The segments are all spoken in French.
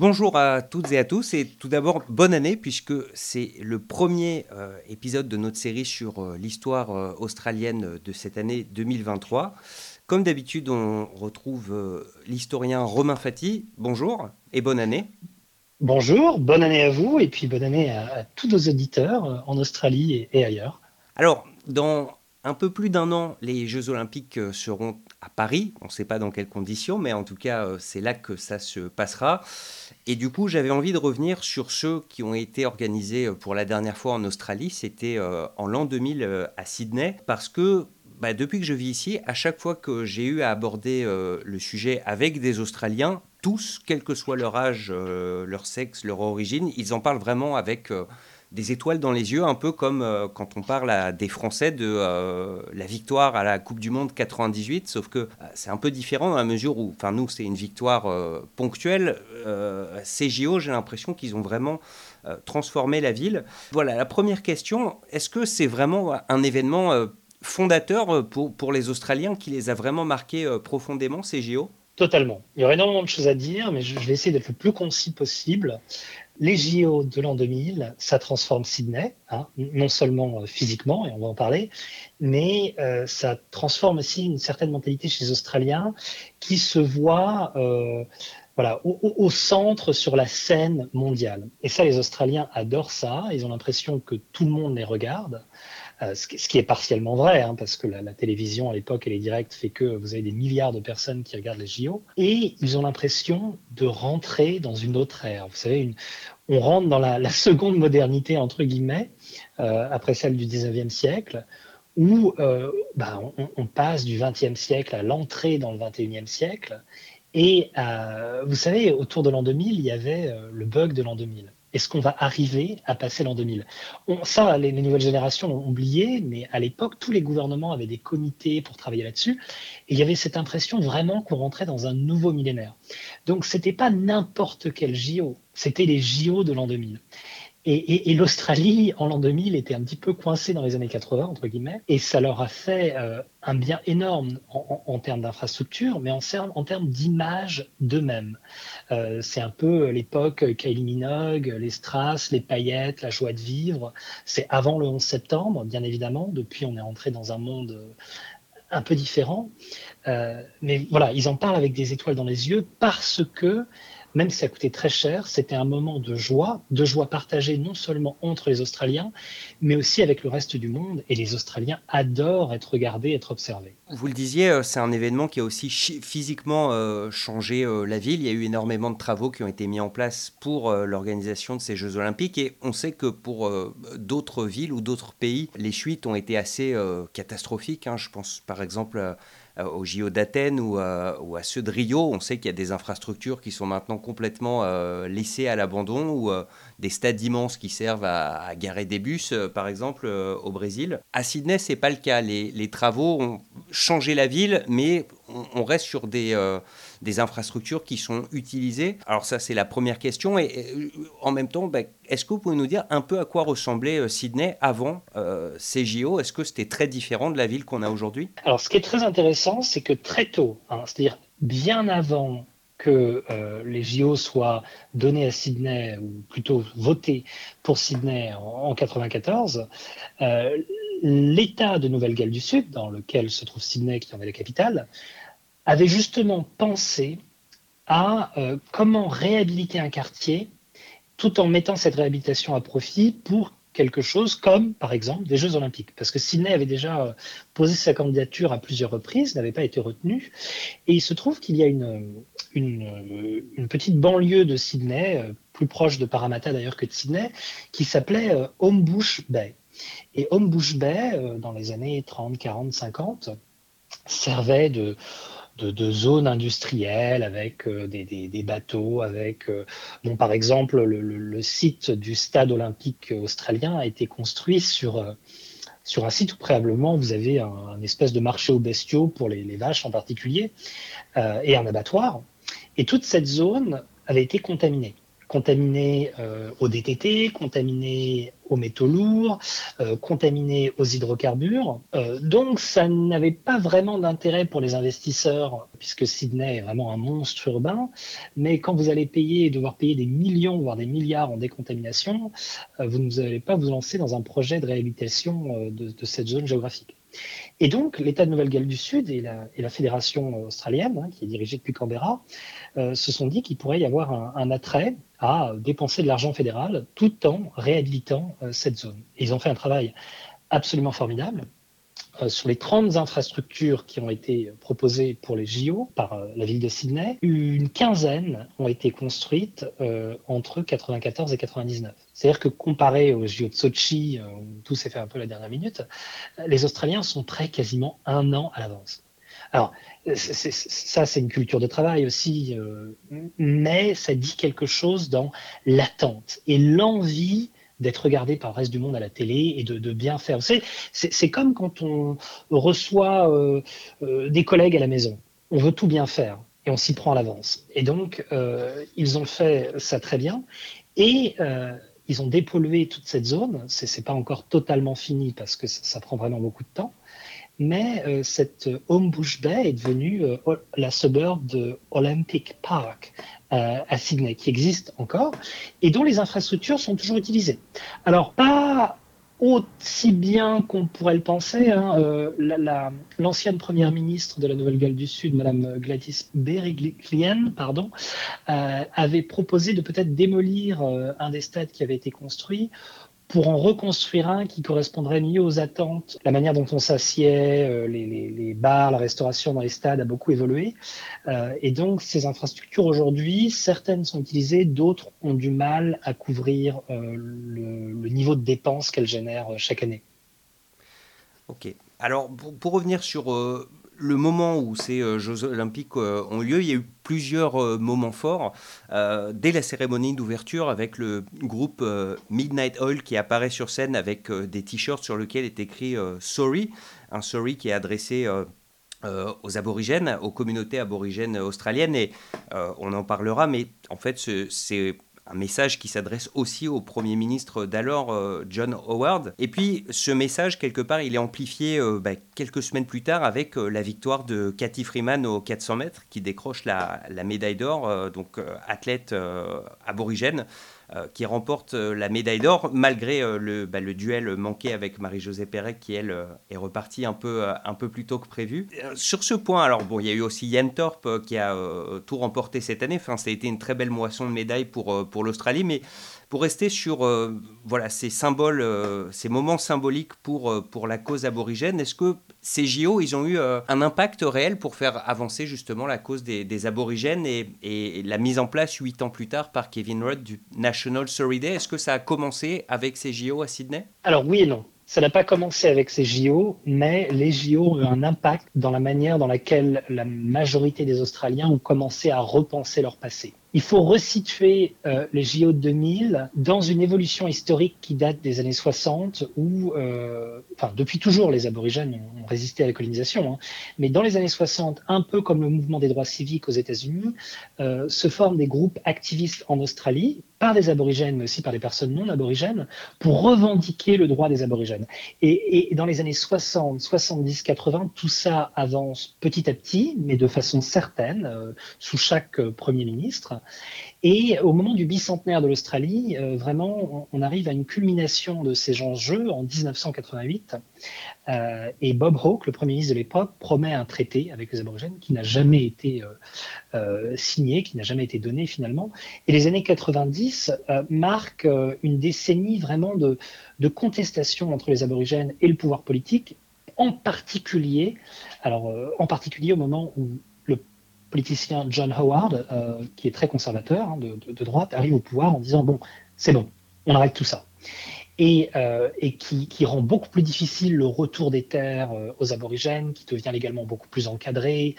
Bonjour à toutes et à tous et tout d'abord bonne année puisque c'est le premier euh, épisode de notre série sur euh, l'histoire euh, australienne de cette année 2023. Comme d'habitude, on retrouve l'historien Romain Fati. Bonjour et bonne année. Bonjour, bonne année à vous et puis bonne année à, tous nos auditeurs en Australie et ailleurs. Alors, dans un peu plus d'un an, les Jeux Olympiques euh, seront à Paris. On ne sait pas dans quelles conditions, mais en tout cas, euh, c'est là que ça se passera. Et du coup, j'avais envie de revenir sur ceux qui ont été organisés euh, pour la dernière fois en Australie. C'était en l'an 2000 à Sydney, parce que bah, depuis que je vis ici, à chaque fois que j'ai eu à aborder le sujet avec des Australiens, tous, quel que soit leur âge, leur sexe, leur origine, ils en parlent vraiment avec des étoiles dans les yeux, un peu comme euh, quand on parle des Français de euh, la victoire à la Coupe du Monde 98, sauf que euh, c'est un peu différent dans la mesure où, enfin nous, c'est une victoire ponctuelle. ces JO, j'ai l'impression qu'ils ont vraiment transformé la ville. Voilà, la première question, est-ce que c'est vraiment un événement fondateur pour, pour les Australiens qui les a vraiment marqués profondément, ces JO Totalement. Il y aurait énormément de choses à dire, mais je vais essayer d'être le plus concis possible les JO de l'an 2000, ça transforme Sydney, hein, non seulement euh, physiquement, et on va en parler, mais euh, ça transforme aussi une certaine mentalité chez les Australiens qui se voient euh, voilà, au, centre sur la scène mondiale. Et ça, les Australiens adorent ça, ils ont l'impression que tout le monde les regarde. Euh, ce, qui, est partiellement vrai, hein, parce que la, télévision à l'époque et les directs fait que vous avez des milliards de personnes qui regardent les JO, et ils ont l'impression de rentrer dans une autre ère. Vous savez, on rentre dans la, seconde modernité, entre guillemets, euh, après celle du 19e siècle, où euh, bah, on, passe du 20e siècle à l'entrée dans le 21e siècle. Et vous savez, autour de l'an 2000, il y avait le bug de l'an 2000 est-ce qu'on va arriver à passer l'an 2000 Ça, les, nouvelles générations l'ont oublié, mais à l'époque, tous les gouvernements avaient des comités pour travailler là-dessus, et il y avait cette impression vraiment qu'on rentrait dans un nouveau millénaire. Donc, c'était pas n'importe quel JO, c'était les JO de l'an 2000. Et, l'Australie, en l'an 2000, était un petit peu coincée dans les années 80, entre guillemets, et ça leur a fait euh, un bien énorme en, termes d'infrastructure, mais en, termes d'image d'eux-mêmes. Euh, c'est un peu l'époque Kylie Minogue, les strass, les paillettes, la joie de vivre. C'est avant le 11 septembre, bien évidemment. Depuis, on est entré dans un monde euh, un peu différent. mais voilà, ils en parlent avec des étoiles dans les yeux parce que même si ça coûtait très cher, c'était un moment de joie, de joie partagée non seulement entre les Australiens, mais aussi avec le reste du monde. Et les Australiens adorent être regardés, être observés. Vous le disiez, euh, c'est un événement qui a aussi physiquement euh, changé euh, la ville. Il y a eu énormément de travaux qui ont été mis en place pour l'organisation de ces Jeux olympiques. Et on sait que pour d'autres villes ou d'autres pays, les chutes ont été assez catastrophiques. Hein. Je pense par exemple euh, au JO d'Athènes ou, ou, à ceux de Rio. On sait qu'il y a des infrastructures qui sont maintenant complètement euh, laissées à l'abandon ou euh, des stades immenses qui servent à, garer des bus, par exemple, au Brésil. À Sydney, c'est pas le cas. Les, travaux ont changé la ville, mais on, reste sur des des infrastructures qui sont utilisées. Alors ça, c'est la première question. Et, en même temps, ben, est-ce que vous pouvez nous dire un peu à quoi ressemblait euh, Sydney avant euh, ces JO Est-ce que c'était très différent de la ville qu'on a aujourd'hui? Alors ce qui est très intéressant, c'est que très tôt, hein, c'est-à-dire bien avant que euh, les JO soient donnés à Sydney, ou plutôt votés pour Sydney en 1994, l'État de Nouvelle-Galles du Sud, dans lequel se trouve Sydney, qui en est la capitale, avait justement pensé à euh, comment réhabiliter un quartier tout en mettant cette réhabilitation à profit pour quelque chose comme, par exemple, des Jeux Olympiques. Parce que Sydney avait déjà euh, posé sa candidature à plusieurs reprises, n'avait pas été retenu. Et il se trouve qu'il y a une, une, petite banlieue de Sydney, euh, plus proche de Parramatta d'ailleurs que de Sydney, qui s'appelait Homebush Bay. Et Homebush Bay, dans les années 30, 40, 50, servait de de, zones industrielles avec euh, des, bateaux, avec euh, bon, par exemple le, site du stade olympique australien a été construit sur euh, sur un site où préalablement vous avez un, espèce de marché aux bestiaux pour les, vaches en particulier et un abattoir. Et toute cette zone avait été contaminée. Contaminés euh, au DTT, contaminés aux métaux lourds, euh, contaminés aux hydrocarbures. Euh, donc ça n'avait pas vraiment d'intérêt pour les investisseurs, puisque Sydney est vraiment un monstre urbain. Mais quand vous allez payer devoir payer des millions, voire des milliards en décontamination, vous n'allez pas vous lancer dans un projet de réhabilitation de cette zone géographique. Et donc, l'État de Nouvelle-Galles du Sud et la, fédération australienne, hein, qui est dirigée depuis Canberra, euh, se sont dit qu'il pourrait y avoir un, attrait à dépenser de l'argent fédéral tout en réhabilitant euh, cette zone. Ils ont fait un travail absolument formidable. Euh, sur les 30 infrastructures qui ont été proposées pour les JO par euh, la ville de Sydney, une quinzaine ont été construites euh, entre 94 et 99. C'est-à-dire que comparé aux JO de Sochi, où tout s'est fait un peu la dernière minute, les Australiens sont prêts quasiment un an à l'avance. Alors, ça, c'est une culture de travail aussi, mais ça dit quelque chose dans l'attente et l'envie d'être regardé par le reste du monde à la télé et de, bien faire. C'est comme quand on reçoit euh, euh, des collègues à la maison. On veut tout bien faire et on s'y prend à l'avance. Et donc, euh, ils ont fait ça très bien. Et ils ont dépollué toute cette zone. C'est pas encore totalement fini parce que ça prend vraiment beaucoup de temps mais euh, cette Homebush Bay est devenue euh, la suburb de Olympic Park euh, à Sydney, qui existe encore, et dont les infrastructures sont toujours utilisées. Alors, pas aussi bien qu'on pourrait le penser. Hein, L'ancienne première ministre de la Nouvelle-Galles du Sud, Madame Gladys Berejiklian, pardon, avait proposé de peut-être démolir un des stades qui avait été construit pour en reconstruire un qui correspondrait mieux aux attentes. La manière dont on s'assied, euh, les, bars, la restauration dans les stades a beaucoup évolué. Euh, et donc, ces infrastructures aujourd'hui, certaines sont utilisées, d'autres ont du mal à couvrir euh, le, niveau de dépenses qu'elles génèrent chaque année. Ok. Alors, pour, revenir sur le moment où ces euh, Jeux olympiques euh, ont lieu, il y a eu plusieurs euh, moments forts. dès la cérémonie d'ouverture, avec le groupe Midnight Oil qui apparaît sur scène avec des t-shirts sur lesquels est écrit Sorry, un Sorry qui est adressé aux aborigènes, aux communautés aborigènes australiennes, et on en parlera, mais en fait, c'est un message qui s'adresse aussi au Premier ministre d'alors, euh, John Howard. Et puis ce message, quelque part, il est amplifié euh, bah, quelques semaines plus tard avec euh, la victoire de Cathy Freeman aux 400 mètres, qui décroche la, la médaille d'or, donc athlète aborigène. Euh, qui remporte euh, la médaille d'or, malgré euh, le, bah, le, duel manqué avec Marie-Josée Pérec, qui, elle, est repartie un peu, un peu plus tôt que prévu. Sur ce point, alors, bon, il y a eu aussi Yann Thorpe qui a tout remporté cette année. Enfin, ça a été une très belle moisson de médailles pour, pour l'Australie, mais pour rester sur voilà, ces symboles, ces moments symboliques pour, pour la cause aborigène, est-ce que ces JO, ils ont eu un impact réel pour faire avancer justement la cause des, des aborigènes et, et, la mise en place huit ans plus tard par Kevin Rudd du National Sorry Day. Est-ce que ça a commencé avec ces JO à Sydney? Alors oui et non. Ça n'a pas commencé avec ces JO, mais les JO ont eu un impact dans la manière dans laquelle la majorité des Australiens ont commencé à repenser leur passé il faut resituer euh, les JO de 2000 dans une évolution historique qui date des années 60 où, euh, enfin, depuis toujours, les aborigènes ont résisté à la colonisation, hein, mais dans les années 60, un peu comme le mouvement des droits civiques aux États-Unis, euh, se forment des groupes activistes en Australie par des aborigènes, mais aussi par des personnes non aborigènes, pour revendiquer le droit des aborigènes. Et, et dans les années 60, 70, 80, tout ça avance petit à petit, mais de façon certaine, euh, sous chaque euh, Premier ministre. Et au moment du bicentenaire de l'Australie, euh, vraiment, on, arrive à une culmination de ces enjeux en 1988. Euh, et Bob Hawke, le Premier ministre de l'époque, promet un traité avec les aborigènes qui n'a jamais été euh, signé, qui n'a jamais été donné finalement. Et les années 90 euh, marquent une décennie vraiment de, de contestation entre les aborigènes et le pouvoir politique en particulier, alors en particulier au moment où politicien John Howard, euh, qui est très conservateur hein, de, droite, arrive au pouvoir en disant bon, c'est bon, on arrête tout ça. Et, euh, qui, rend beaucoup plus difficile le retour des terres euh, aux aborigènes, qui devient légalement beaucoup plus encadré.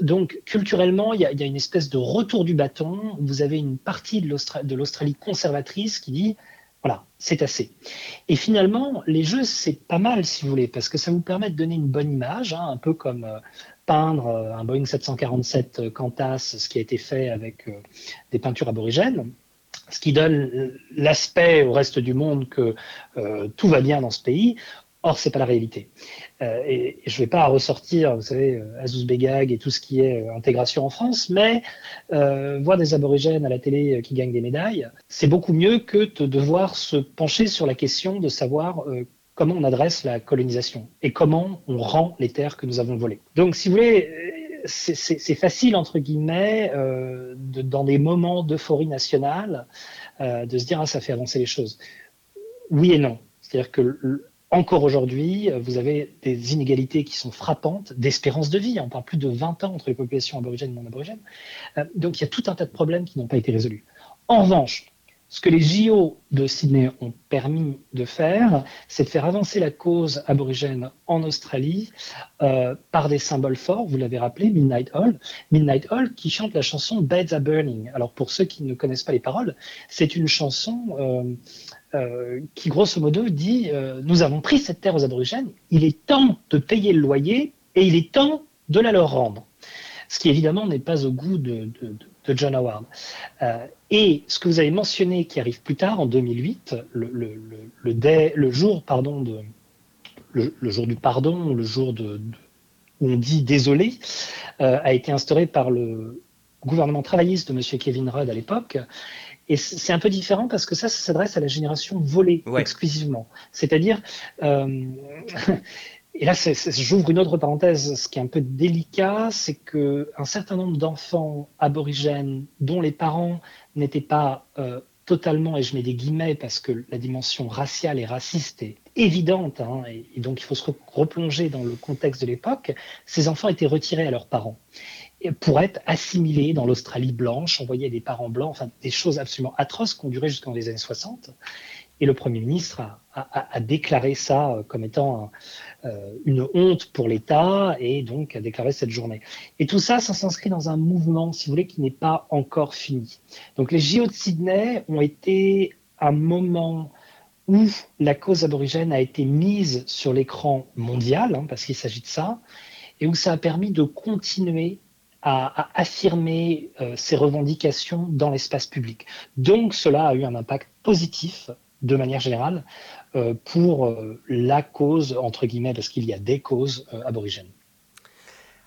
Donc, culturellement, il y, a, une espèce de retour du bâton. Vous avez une partie de l'Australie conservatrice qui dit voilà, c'est assez. Et finalement, les jeux, c'est pas mal, si vous voulez, parce que ça vous permet de donner une bonne image, hein, un peu comme peindre un Boeing 747 Qantas, ce qui a été fait avec euh, des peintures aborigènes. ce qui donne l'aspect au reste du monde que tout va bien dans ce pays. Or, c'est pas la réalité. Euh, et, je vais pas ressortir, vous savez, euh, Azouz Begag et tout ce qui est euh, intégration en France, mais euh, voir des aborigènes à la télé qui gagnent des médailles, c'est beaucoup mieux que de devoir se pencher sur la question de savoir comment on adresse la colonisation et comment on rend les terres que nous avons volées. Donc, si vous voulez, c'est facile, entre guillemets, de, dans des moments d'euphorie nationale, de se dire, ah, ça fait avancer les choses. Oui et non. C'est-à-dire que encore aujourd'hui, vous avez des inégalités qui sont frappantes d'espérance de vie. On parle plus de 20 ans entre les populations aborigènes et non aborigènes. Euh, donc il y a tout un tas de problèmes qui n'ont pas été résolus. En revanche, ce que les JO de Sydney ont permis de faire, c'est de faire avancer la cause aborigène en Australie euh, par des symboles forts. Vous l'avez rappelé, Midnight Hall. Midnight Hall qui chante la chanson Beds Are Burning. Alors pour ceux qui ne connaissent pas les paroles, c'est une chanson euh, euh, qui grosso modo dit nous avons pris cette terre aux aborigènes, il est temps de payer le loyer et il est temps de la leur rendre. Ce qui évidemment n'est pas au goût de, John Howard. Euh, et ce que vous avez mentionné qui arrive plus tard, en 2008, le, le, jour, pardon, de, le, jour du pardon, le jour de, où on dit désolé, a été instauré par le gouvernement travailliste de M. Kevin Rudd à l'époque. Et c'est un peu différent parce que ça, ça s'adresse à la génération volée exclusivement. C'est-à-dire, euh, et là, j'ouvre une autre parenthèse, ce qui est un peu délicat, c'est que un certain nombre d'enfants aborigènes dont les parents n'étaient pas euh, totalement, et je mets des guillemets parce que la dimension raciale et raciste est évidente, hein, et, donc il faut se replonger dans le contexte de l'époque, ces enfants étaient retirés à leurs parents pour être assimilés dans l'Australie blanche, envoyés des parents blancs, enfin des choses absolument atroces qui ont duré jusqu'en les années 60. Et le Premier ministre a, déclaré ça euh, comme étant euh, une honte pour l'État et donc a déclaré cette journée. Et tout ça, ça s'inscrit dans un mouvement, si vous voulez, qui n'est pas encore fini. Donc les JO de Sydney ont été un moment où la cause aborigène a été mise sur l'écran mondial, hein, parce qu'il s'agit de ça, et où ça a permis de continuer à, affirmer euh, ses revendications dans l'espace public. Donc cela a eu un impact positif de manière générale euh, pour euh, la cause, entre guillemets, parce qu'il y a des causes aborigènes.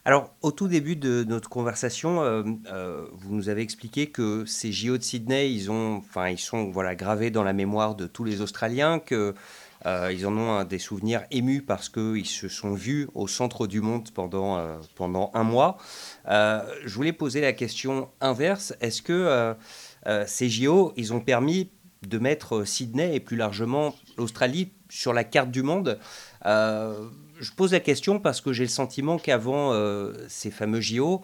Alors, au tout début de notre conversation, vous nous avez expliqué que ces JO de Sydney, ils, ont, ils sont voilà, gravés dans la mémoire de tous les Australiens, que euh, ils en ont des souvenirs émus parce qu'ils se sont vus au centre du monde pendant, euh, pendant un mois. Euh, je voulais poser la question inverse. Est-ce que ces JO, ils ont permis de mettre Sydney et plus largement l'Australie sur la carte du monde Je pose la question parce que j'ai le sentiment qu'avant ces fameux JO,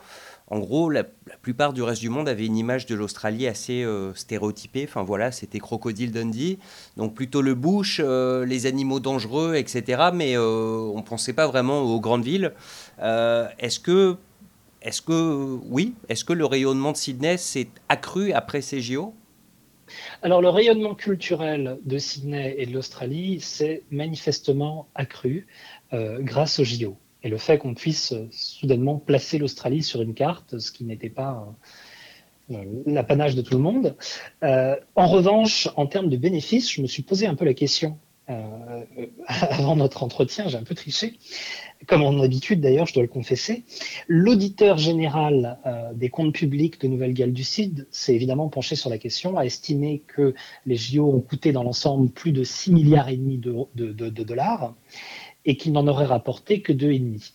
en gros, la, plupart du reste du monde avait une image de l'Australie assez euh, stéréotypée. Enfin voilà, c'était Crocodile Dundee, donc plutôt le bush, euh, les animaux dangereux, etc. Mais euh, on ne pensait pas vraiment aux grandes villes. est-ce que, est-ce que, oui, est-ce que le rayonnement de Sydney s'est accru après ces JO alors le rayonnement culturel de Sydney et de l'Australie s'est manifestement accru grâce aux JO et le fait qu'on puisse euh, soudainement placer l'Australie sur une carte, ce qui n'était pas euh, l'apanage de tout le monde. Euh, en revanche, en termes de bénéfices, je me suis posé un peu la question avant notre entretien, j'ai un peu triché, comme en habitude d'ailleurs, je dois le confesser. L'auditeur général des comptes publics de Nouvelle-Galles du Sud s'est évidemment penché sur la question, a estimé que les JO ont coûté dans l'ensemble plus de 6 milliards et demi de, dollars et qu'il n'en aurait rapporté que 2,5.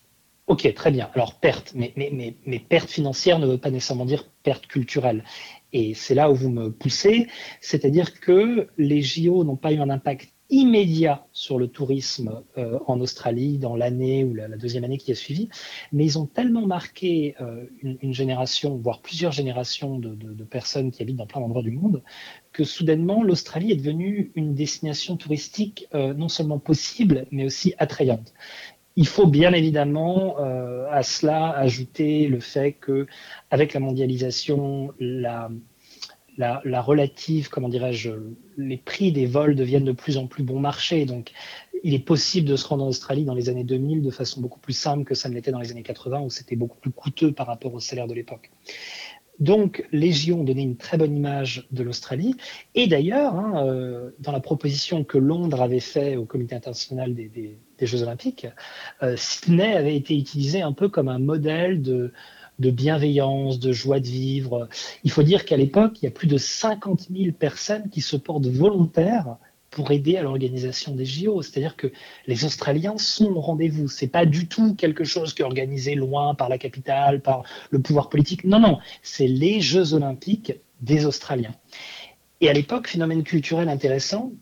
Ok, très bien. Alors perte, mais, perte financière ne veut pas nécessairement dire perte culturelle. Et c'est là où vous me poussez, c'est-à-dire que les JO n'ont pas eu un impact immédiat sur le tourisme euh, en Australie dans l'année ou la, deuxième année qui a suivi, mais ils ont tellement marqué euh, une, génération, voire plusieurs générations de, personnes qui habitent dans plein d'endroits du monde, que soudainement l'Australie est devenue une destination touristique euh, non seulement possible, mais aussi attrayante. Il faut bien évidemment à cela ajouter le fait que, avec la mondialisation, la, la, relative, comment dirais-je, les prix des vols deviennent de plus en plus bon marché. Donc, il est possible de se rendre en Australie dans les années 2000 de façon beaucoup plus simple que ça ne l'était dans les années 80 où c'était beaucoup plus coûteux par rapport au salaire de l'époque. Donc, ont donné une très bonne image de l'Australie. Et d'ailleurs, hein, euh, dans la proposition que Londres avait fait au Comité international des, Jeux olympiques, euh, Sydney avait été utilisé un peu comme un modèle de, de bienveillance, de joie de vivre. Il faut dire qu'à l'époque, il y a plus de 50 000 personnes qui se portent volontaires pour aider à l'organisation des JO. C'est-à-dire que les Australiens sont au rendez-vous. C'est pas du tout quelque chose qui est organisé loin par la capitale, par le pouvoir politique. Non, non, c'est les Jeux olympiques des Australiens. Et à l'époque, phénomène culturel intéressant,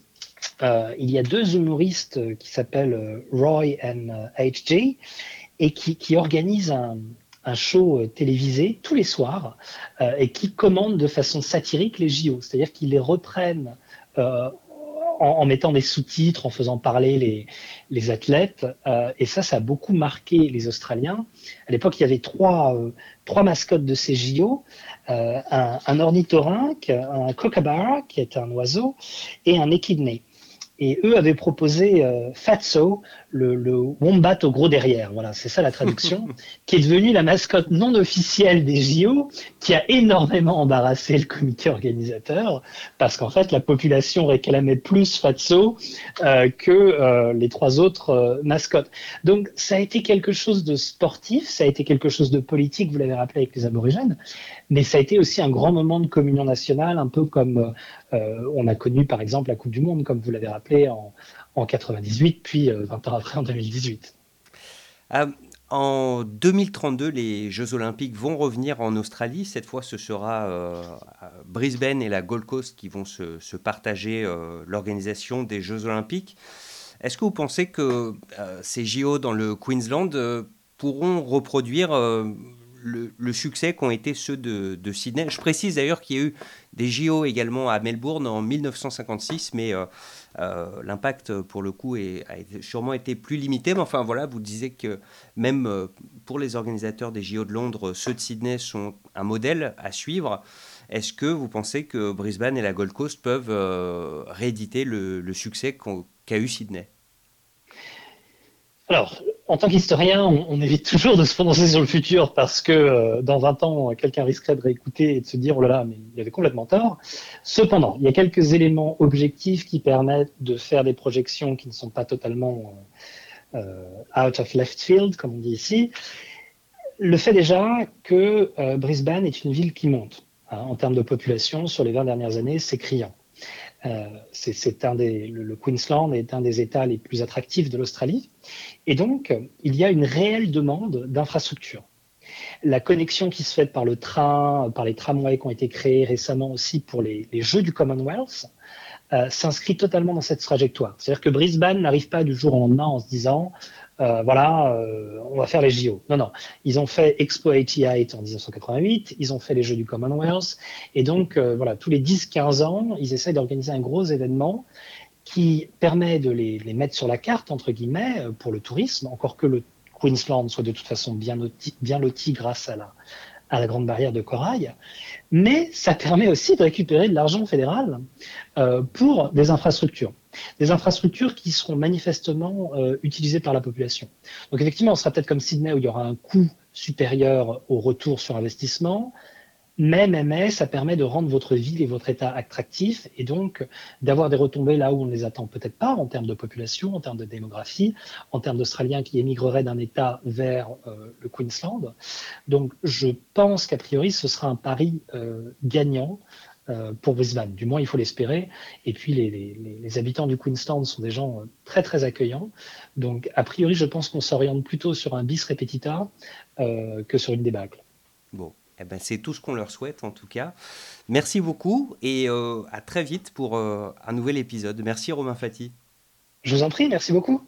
euh, il y a deux humoristes qui s'appellent euh, Roy et H.G. Euh, et qui organisent un, un show télévisé tous les soirs et qui commandent de façon satirique les JO. C'est-à-dire qu'ils les reprennent en, mettant des sous-titres, en faisant parler les, les athlètes. Euh, et ça, ça a beaucoup marqué les Australiens. À l'époque, il y avait trois, euh, trois mascottes de ces JO. Euh, un, un ornithorynque, un kookaburra, qui est un oiseau, et un échidné. Et eux avaient proposé euh, Fatso, le, le, wombat au gros derrière. Voilà, c'est ça la traduction, qui est devenue la mascotte non officielle des JO, qui a énormément embarrassé le comité organisateur, parce qu'en fait, la population réclamait plus Fatso euh, que euh, les trois autres euh, mascottes. Donc, ça a été quelque chose de sportif, ça a été quelque chose de politique, vous l'avez rappelé avec les aborigènes, mais ça a été aussi un grand moment de communion nationale, un peu comme on a connu par exemple la Coupe du Monde, comme vous l'avez rappelé, en, en 98, puis 20 euh, ans après en 2018. Euh, en 2032, les Jeux Olympiques vont revenir en Australie. Cette fois, ce sera Brisbane et la Gold Coast qui vont se, partager l'organisation des Jeux Olympiques. Est-ce que vous pensez que ces JO dans le Queensland pourront reproduire le, succès qu'ont été ceux de, Sydney. Je précise d'ailleurs qu'il y a eu des JO également à Melbourne en 1956, mais euh, euh, l'impact pour le coup a sûrement été plus limité. Mais enfin voilà, vous disiez que même euh, pour les organisateurs des JO de Londres, ceux de Sydney sont un modèle à suivre. Est-ce que vous pensez que Brisbane et la Gold Coast peuvent rééditer le, succès qu'a eu Sydney? Alors, en tant qu'historien, on, évite toujours de se prononcer sur le futur parce que euh, dans 20 ans, quelqu'un risquerait de réécouter et de se dire oh là là, mais il avait complètement tort. Cependant, il y a quelques éléments objectifs qui permettent de faire des projections qui ne sont pas totalement euh, out of left field, comme on dit ici. Le fait déjà que euh, Brisbane est une ville qui monte hein, en termes de population sur les 20 dernières années, c'est criant. Euh, c'est un des, le, Queensland est un des États les plus attractifs de l'Australie. Et donc, il y a une réelle demande d'infrastructures. La connexion qui se fait par le train, par les tramways qui ont été créés récemment aussi pour les, Jeux du Commonwealth, euh, s'inscrit totalement dans cette trajectoire. C'est-à-dire que Brisbane n'arrive pas du jour au lendemain en se disant euh, voilà, euh, on va faire les JO. Non, non. Ils ont fait Expo 88 en 1988, ils ont fait les Jeux du Commonwealth, et donc, euh, voilà, tous les 10-15 ans, ils essayent d'organiser un gros événement qui permet de les, les, mettre sur la carte, entre guillemets, pour le tourisme, encore que le Queensland soit de toute façon bien, bien loti grâce à la, à la grande barrière de corail, mais ça permet aussi de récupérer de l'argent fédéral euh, pour des infrastructures. Des infrastructures qui seront manifestement euh, utilisées par la population. Donc effectivement, on sera peut-être comme Sydney où il y aura un coût supérieur au retour sur investissement, mais, mais, ça permet de rendre votre ville et votre État attractif et donc d'avoir des retombées là où on ne les attend peut-être pas en termes de population, en termes de démographie, en termes d'Australiens qui émigreraient d'un État vers euh, le Queensland. Donc je pense qu'a priori ce sera un pari euh, gagnant pour Brisbane. Du moins, il faut l'espérer. Et puis, les, les, les, habitants du Queensland sont des gens très, très accueillants. Donc, a priori, je pense qu'on s'oriente plutôt sur un bis repetita euh, que sur une débâcle. Bon, eh ben, c'est tout ce qu'on leur souhaite en tout cas. Merci beaucoup et euh, à très vite pour euh, un nouvel épisode. Merci Romain Fati. Je vous en prie, merci beaucoup.